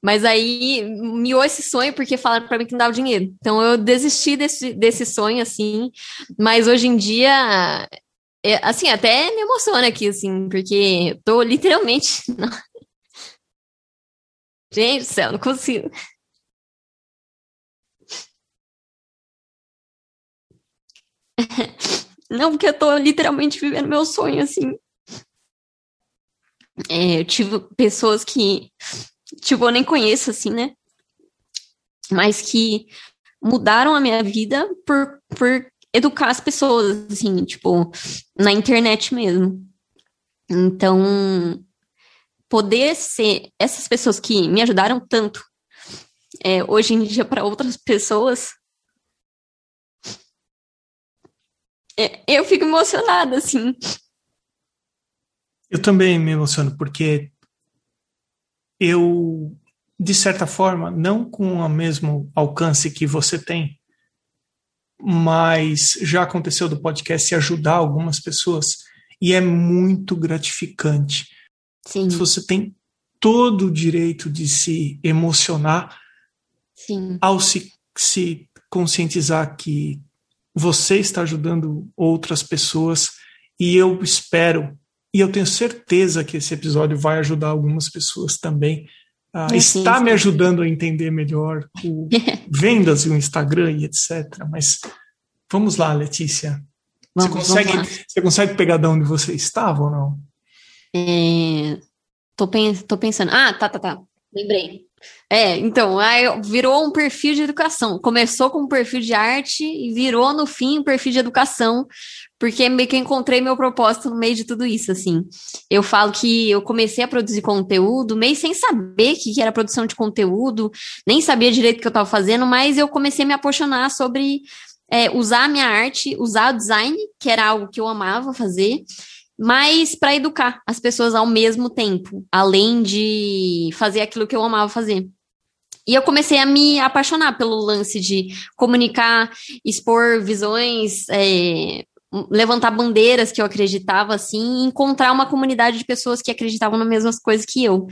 Mas aí miou esse sonho porque falaram para mim que não dava dinheiro. Então eu desisti desse, desse sonho, assim. Mas hoje em dia, é, assim, até me emociona aqui, assim, porque eu tô literalmente. Gente do céu, não consigo. Não, porque eu tô literalmente vivendo meu sonho, assim. É, eu tive pessoas que tipo, eu nem conheço, assim, né? Mas que mudaram a minha vida por, por educar as pessoas, assim, tipo, na internet mesmo. Então, poder ser essas pessoas que me ajudaram tanto é, hoje em dia para outras pessoas, é, eu fico emocionada, assim. Eu também me emociono, porque eu, de certa forma, não com o mesmo alcance que você tem, mas já aconteceu do podcast ajudar algumas pessoas e é muito gratificante. Sim. Você tem todo o direito de se emocionar Sim. ao se, se conscientizar que você está ajudando outras pessoas e eu espero e eu tenho certeza que esse episódio vai ajudar algumas pessoas também. Uh, está sim. me ajudando a entender melhor o vendas e o Instagram e etc. Mas vamos lá, Letícia. Vamos, você, consegue, você consegue pegar de onde você estava ou não? É, tô, tô pensando. Ah, tá, tá, tá. Lembrei. É, então, aí virou um perfil de educação. Começou com um perfil de arte e virou, no fim, um perfil de educação, porque meio que encontrei meu propósito no meio de tudo isso, assim. Eu falo que eu comecei a produzir conteúdo, meio sem saber que era produção de conteúdo, nem sabia direito o que eu estava fazendo, mas eu comecei a me apaixonar sobre é, usar a minha arte, usar o design, que era algo que eu amava fazer, mas para educar as pessoas ao mesmo tempo, além de fazer aquilo que eu amava fazer. E eu comecei a me apaixonar pelo lance de comunicar, expor visões, é, levantar bandeiras que eu acreditava, assim, e encontrar uma comunidade de pessoas que acreditavam nas mesmas coisas que eu.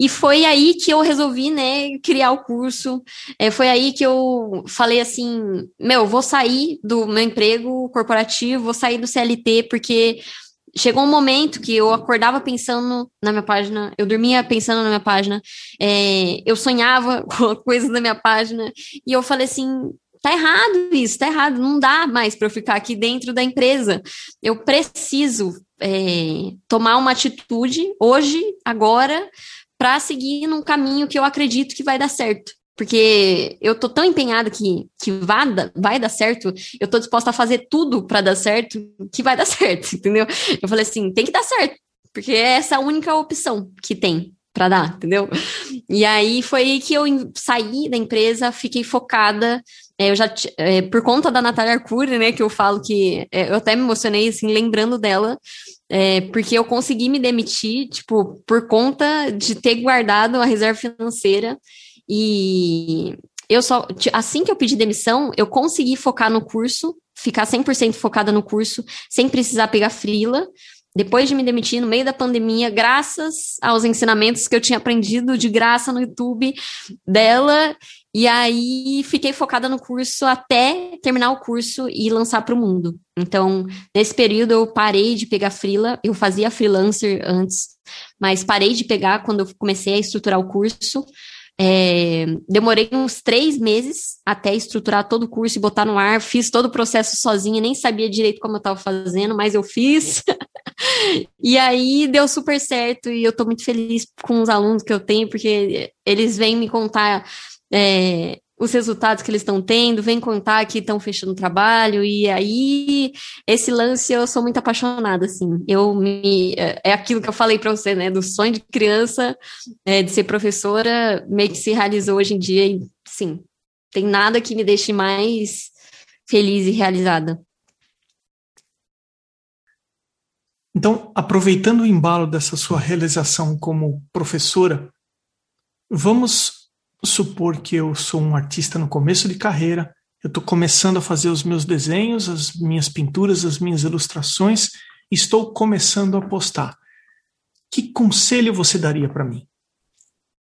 E foi aí que eu resolvi, né, criar o curso. É, foi aí que eu falei assim: meu, vou sair do meu emprego corporativo, vou sair do CLT, porque chegou um momento que eu acordava pensando na minha página, eu dormia pensando na minha página, é, eu sonhava com coisas da minha página, e eu falei assim. Tá errado isso, tá errado, não dá mais para eu ficar aqui dentro da empresa. Eu preciso é, tomar uma atitude hoje, agora, para seguir num caminho que eu acredito que vai dar certo. Porque eu tô tão empenhada que, que vai, vai dar certo, eu tô disposta a fazer tudo para dar certo, que vai dar certo, entendeu? Eu falei assim, tem que dar certo, porque é essa a única opção que tem para dar, entendeu? E aí foi que eu saí da empresa, fiquei focada. Eu já é, por conta da Natália Arcuri, né, que eu falo que é, eu até me emocionei assim lembrando dela, é, porque eu consegui me demitir, tipo, por conta de ter guardado a reserva financeira e eu só, assim que eu pedi demissão, eu consegui focar no curso, ficar 100% focada no curso, sem precisar pegar frila. Depois de me demitir no meio da pandemia, graças aos ensinamentos que eu tinha aprendido de graça no YouTube dela, e aí fiquei focada no curso até terminar o curso e lançar para o mundo. Então, nesse período eu parei de pegar frila, eu fazia freelancer antes, mas parei de pegar quando eu comecei a estruturar o curso. É, demorei uns três meses até estruturar todo o curso e botar no ar. Fiz todo o processo sozinha, nem sabia direito como eu estava fazendo, mas eu fiz. e aí deu super certo e eu estou muito feliz com os alunos que eu tenho, porque eles vêm me contar é, os resultados que eles estão tendo, vem contar que estão fechando o trabalho, e aí esse lance eu sou muito apaixonada, assim. Eu me. É, é aquilo que eu falei para você, né? Do sonho de criança, é, de ser professora, meio que se realizou hoje em dia, e sim, tem nada que me deixe mais feliz e realizada. Então, aproveitando o embalo dessa sua realização como professora, vamos supor que eu sou um artista no começo de carreira, eu estou começando a fazer os meus desenhos, as minhas pinturas, as minhas ilustrações, estou começando a postar. Que conselho você daria para mim?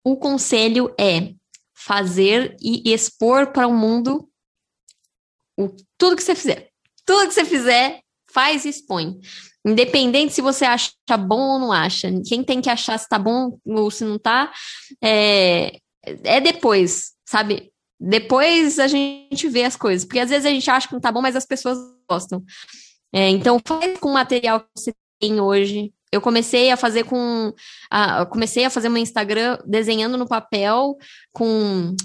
O conselho é fazer e expor para o mundo o, tudo que você fizer. Tudo que você fizer, faz e expõe. Independente se você acha bom ou não acha. Quem tem que achar se tá bom ou se não tá, é, é depois, sabe? Depois a gente vê as coisas. Porque às vezes a gente acha que não tá bom, mas as pessoas gostam. É, então, faz com o material que você tem hoje. Eu comecei a fazer com. A, comecei a fazer meu Instagram desenhando no papel com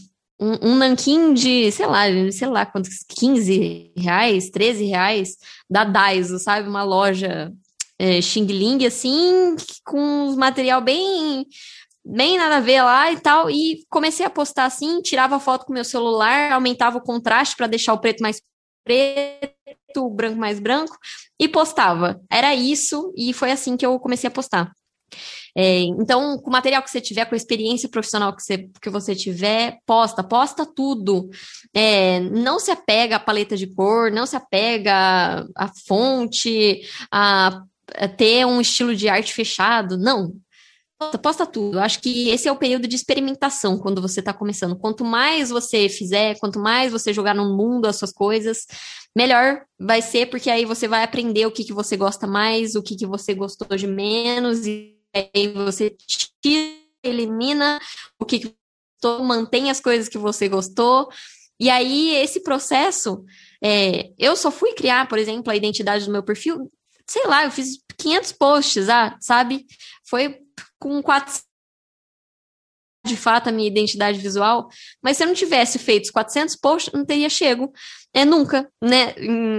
um, um nanquim de, sei lá, sei lá quantos, 15 reais, 13 reais, da Daiso, sabe? Uma loja é, Xing Ling, assim, com material bem bem nada a ver lá e tal, e comecei a postar assim, tirava foto com meu celular, aumentava o contraste para deixar o preto mais preto, o branco mais branco, e postava. Era isso, e foi assim que eu comecei a postar. É, então, com o material que você tiver, com a experiência profissional que você, que você tiver, posta, posta tudo. É, não se apega à paleta de cor, não se apega à fonte, a, a ter um estilo de arte fechado. Não, posta, tudo. Eu acho que esse é o período de experimentação quando você está começando. Quanto mais você fizer, quanto mais você jogar no mundo as suas coisas, melhor vai ser, porque aí você vai aprender o que, que você gosta mais, o que, que você gostou de menos, e aí você tira, elimina o que, que gostou, mantém as coisas que você gostou. E aí, esse processo, é, eu só fui criar, por exemplo, a identidade do meu perfil, sei lá, eu fiz 500 posts, ah, sabe? Foi com quatro de fato a minha identidade visual, mas se eu não tivesse feito os 400 posts, não teria chego é nunca, né,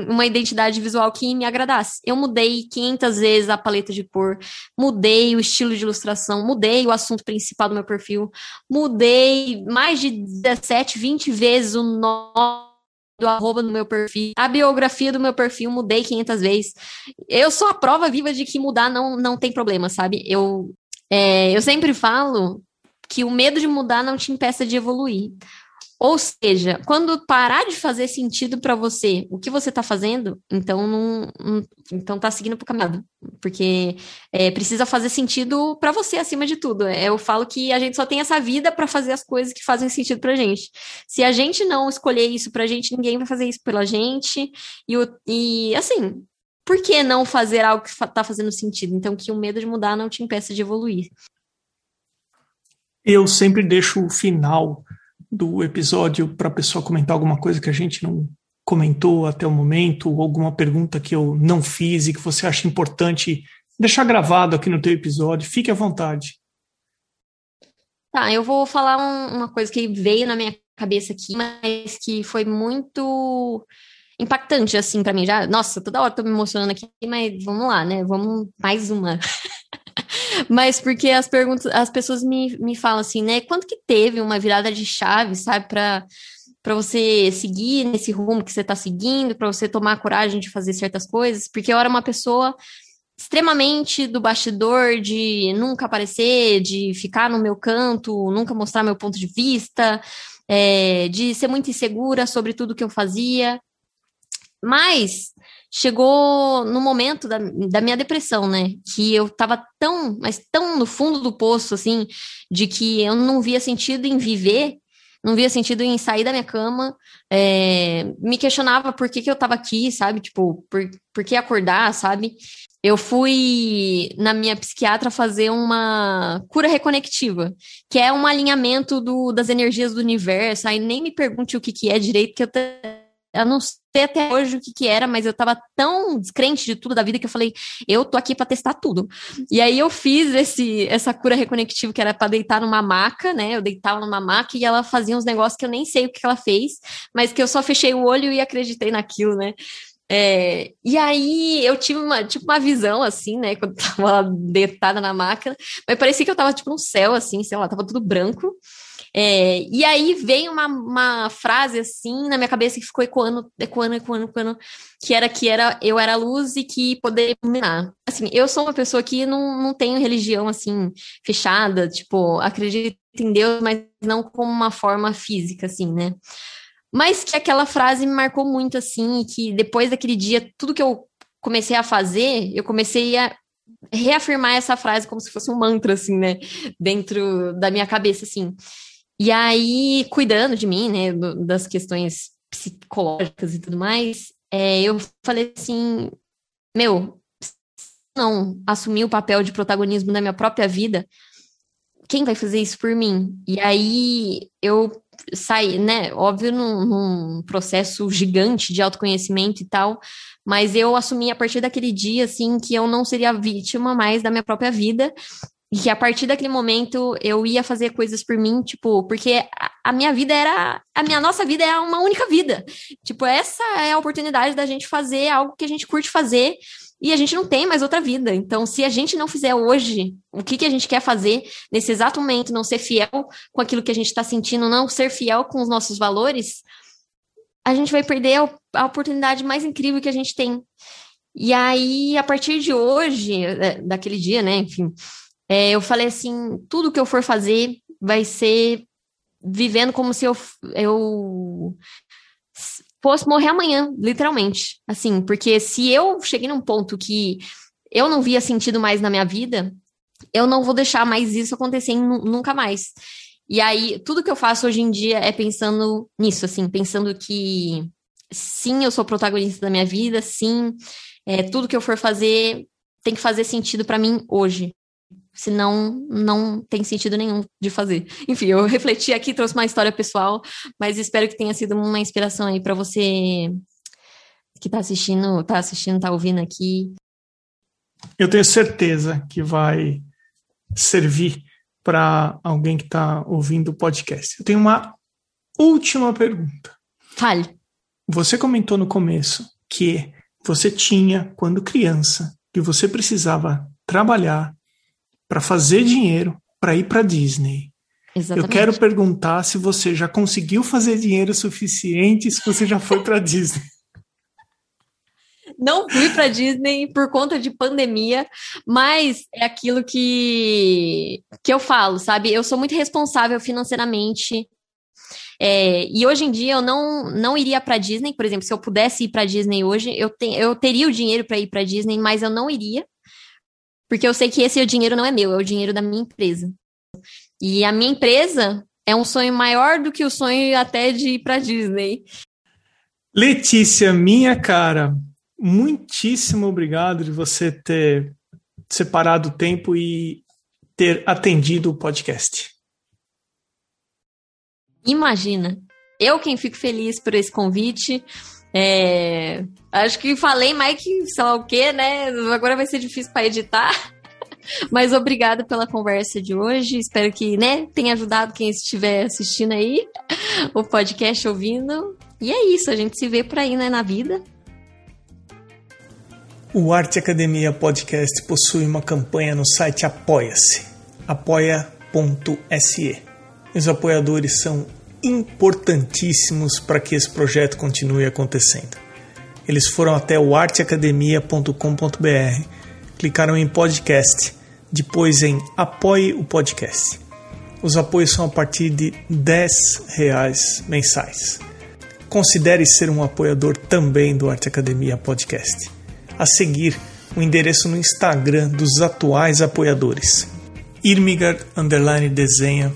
uma identidade visual que me agradasse. Eu mudei 500 vezes a paleta de cor, mudei o estilo de ilustração, mudei o assunto principal do meu perfil, mudei mais de 17, 20 vezes o nome do arroba no meu perfil, a biografia do meu perfil mudei 500 vezes. Eu sou a prova viva de que mudar não, não tem problema, sabe? Eu é, eu sempre falo que o medo de mudar não te impeça de evoluir. Ou seja, quando parar de fazer sentido para você o que você está fazendo, então não, não, então tá seguindo pro caminho, porque é, precisa fazer sentido para você acima de tudo. É, eu falo que a gente só tem essa vida para fazer as coisas que fazem sentido pra gente. Se a gente não escolher isso pra gente, ninguém vai fazer isso pela gente. E, e assim, por que não fazer algo que está fazendo sentido? Então, que o medo de mudar não te impeça de evoluir. Eu sempre deixo o final do episódio para a pessoa comentar alguma coisa que a gente não comentou até o momento, ou alguma pergunta que eu não fiz e que você acha importante deixar gravado aqui no teu episódio. Fique à vontade. Tá, eu vou falar um, uma coisa que veio na minha cabeça aqui, mas que foi muito impactante, assim, para mim. Já, nossa, toda hora tô me emocionando aqui, mas vamos lá, né? Vamos mais uma. mas porque as perguntas, as pessoas me, me falam assim, né? Quanto que teve uma virada de chave, sabe, para para você seguir nesse rumo que você está seguindo, para você tomar coragem de fazer certas coisas, porque eu era uma pessoa extremamente do bastidor, de nunca aparecer, de ficar no meu canto, nunca mostrar meu ponto de vista, é, de ser muito insegura sobre tudo que eu fazia. Mas chegou no momento da, da minha depressão, né? Que eu tava tão, mas tão no fundo do poço, assim, de que eu não via sentido em viver, não via sentido em sair da minha cama, é, me questionava por que, que eu tava aqui, sabe? Tipo, por, por que acordar, sabe? Eu fui na minha psiquiatra fazer uma cura reconectiva, que é um alinhamento do, das energias do universo. Aí nem me pergunte o que, que é direito, que eu eu não sei até hoje o que que era, mas eu tava tão descrente de tudo da vida que eu falei, eu tô aqui para testar tudo. E aí eu fiz esse essa cura reconectiva que era para deitar numa maca, né? Eu deitava numa maca e ela fazia uns negócios que eu nem sei o que ela fez, mas que eu só fechei o olho e acreditei naquilo, né? É, e aí eu tive uma, tipo, uma visão, assim, né, quando tava deitada na máquina, mas parecia que eu tava, tipo, no céu, assim, sei lá, tava tudo branco, é, e aí veio uma, uma frase assim na minha cabeça que ficou ecoando, ecoando, ecoando, ecoando, que era que era eu era luz e que poderia iluminar. Assim, eu sou uma pessoa que não, não tenho religião assim fechada, tipo, acredito em Deus, mas não como uma forma física, assim, né? Mas que aquela frase me marcou muito, assim, e que depois daquele dia, tudo que eu comecei a fazer, eu comecei a reafirmar essa frase como se fosse um mantra, assim, né? Dentro da minha cabeça, assim. E aí, cuidando de mim, né, das questões psicológicas e tudo mais, é, eu falei assim, meu, não assumir o papel de protagonismo na minha própria vida, quem vai fazer isso por mim? E aí eu saí, né, óbvio, num, num processo gigante de autoconhecimento e tal, mas eu assumi a partir daquele dia, assim, que eu não seria vítima mais da minha própria vida e que a partir daquele momento eu ia fazer coisas por mim, tipo, porque a, minha vida era. A minha nossa vida é uma única vida. Tipo, essa é a oportunidade da gente fazer algo que a gente curte fazer e a gente não tem mais outra vida. Então, se a gente não fizer hoje o que, que a gente quer fazer nesse exato momento, não ser fiel com aquilo que a gente está sentindo, não ser fiel com os nossos valores, a gente vai perder a, a oportunidade mais incrível que a gente tem. E aí, a partir de hoje, é, daquele dia, né, enfim, é, eu falei assim, tudo que eu for fazer vai ser vivendo como se eu, eu fosse morrer amanhã, literalmente. Assim, porque se eu cheguei num ponto que eu não via sentido mais na minha vida, eu não vou deixar mais isso acontecer nunca mais. E aí, tudo que eu faço hoje em dia é pensando nisso, assim, pensando que sim, eu sou protagonista da minha vida, sim, é, tudo que eu for fazer tem que fazer sentido para mim hoje senão não tem sentido nenhum de fazer. Enfim, eu refleti aqui, trouxe uma história pessoal, mas espero que tenha sido uma inspiração aí para você que está assistindo, está assistindo, está ouvindo aqui. Eu tenho certeza que vai servir para alguém que está ouvindo o podcast. Eu tenho uma última pergunta. Fale. Você comentou no começo que você tinha, quando criança, que você precisava trabalhar para fazer dinheiro para ir para Disney. Exatamente. Eu quero perguntar se você já conseguiu fazer dinheiro suficiente se você já foi para Disney. Não fui para Disney por conta de pandemia, mas é aquilo que, que eu falo, sabe? Eu sou muito responsável financeiramente. É, e hoje em dia eu não, não iria para Disney, por exemplo, se eu pudesse ir para Disney hoje, eu, te, eu teria o dinheiro para ir para Disney, mas eu não iria, porque eu sei que esse dinheiro não é meu, é o dinheiro da minha empresa. E a minha empresa é um sonho maior do que o sonho até de ir para Disney. Letícia, minha cara, muitíssimo obrigado de você ter separado o tempo e ter atendido o podcast. Imagina, eu quem fico feliz por esse convite. É, acho que falei mais que sei lá o que, né? Agora vai ser difícil para editar. Mas obrigada pela conversa de hoje. Espero que né, tenha ajudado quem estiver assistindo aí o podcast ouvindo. E é isso, a gente se vê por aí né, na vida. O Arte Academia Podcast possui uma campanha no site Apoia-se, apoia.se. Os apoiadores são importantíssimos para que esse projeto continue acontecendo. Eles foram até o arteacademia.com.br, clicaram em podcast, depois em apoie o podcast. Os apoios são a partir de 10 reais mensais. considere ser um apoiador também do Arte Academia Podcast. A seguir, o endereço no Instagram dos atuais apoiadores. Irmigard Desenha,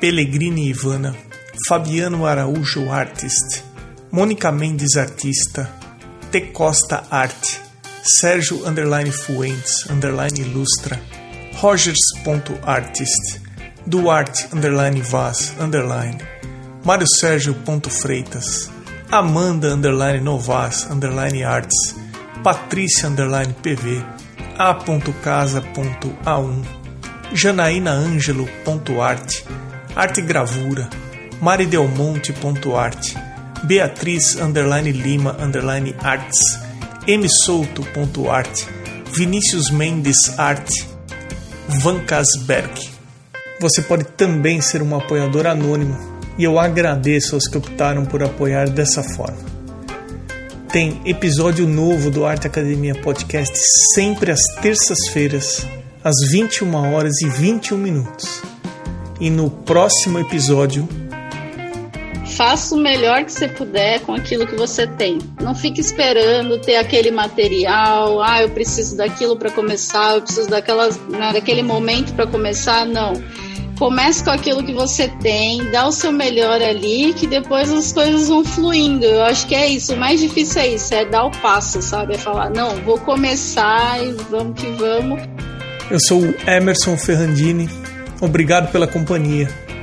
Pellegrini Ivana, Fabiano Araújo Artist, Mônica Mendes Artista, T. Costa Arte, Sérgio Underline Fuentes Underline Ilustra, Rogers.artist, Duarte Underline Vaz Underline, Mário Sérgio Freitas, Amanda Underline Novas Underline Arts, Patrícia Underline PV, A.casa.a1, Janaína Ângelo Arte, Arte Gravura, Mari Arte, Beatriz Underline Lima Underline Arts, M Arte, Vinícius Mendes Arte, Van Kasberg. Você pode também ser um apoiador anônimo e eu agradeço aos que optaram por apoiar dessa forma. Tem episódio novo do Arte Academia Podcast sempre às terças-feiras, às 21 horas e 21 minutos. E no próximo episódio faça o melhor que você puder com aquilo que você tem. Não fique esperando ter aquele material, ah, eu preciso daquilo para começar, eu preciso daquelas, né, daquele momento para começar. Não. Comece com aquilo que você tem, dá o seu melhor ali, que depois as coisas vão fluindo. Eu acho que é isso. O mais difícil é isso, é dar o passo, sabe? É falar, não, vou começar e vamos que vamos. Eu sou o Emerson Ferrandini. Obrigado pela companhia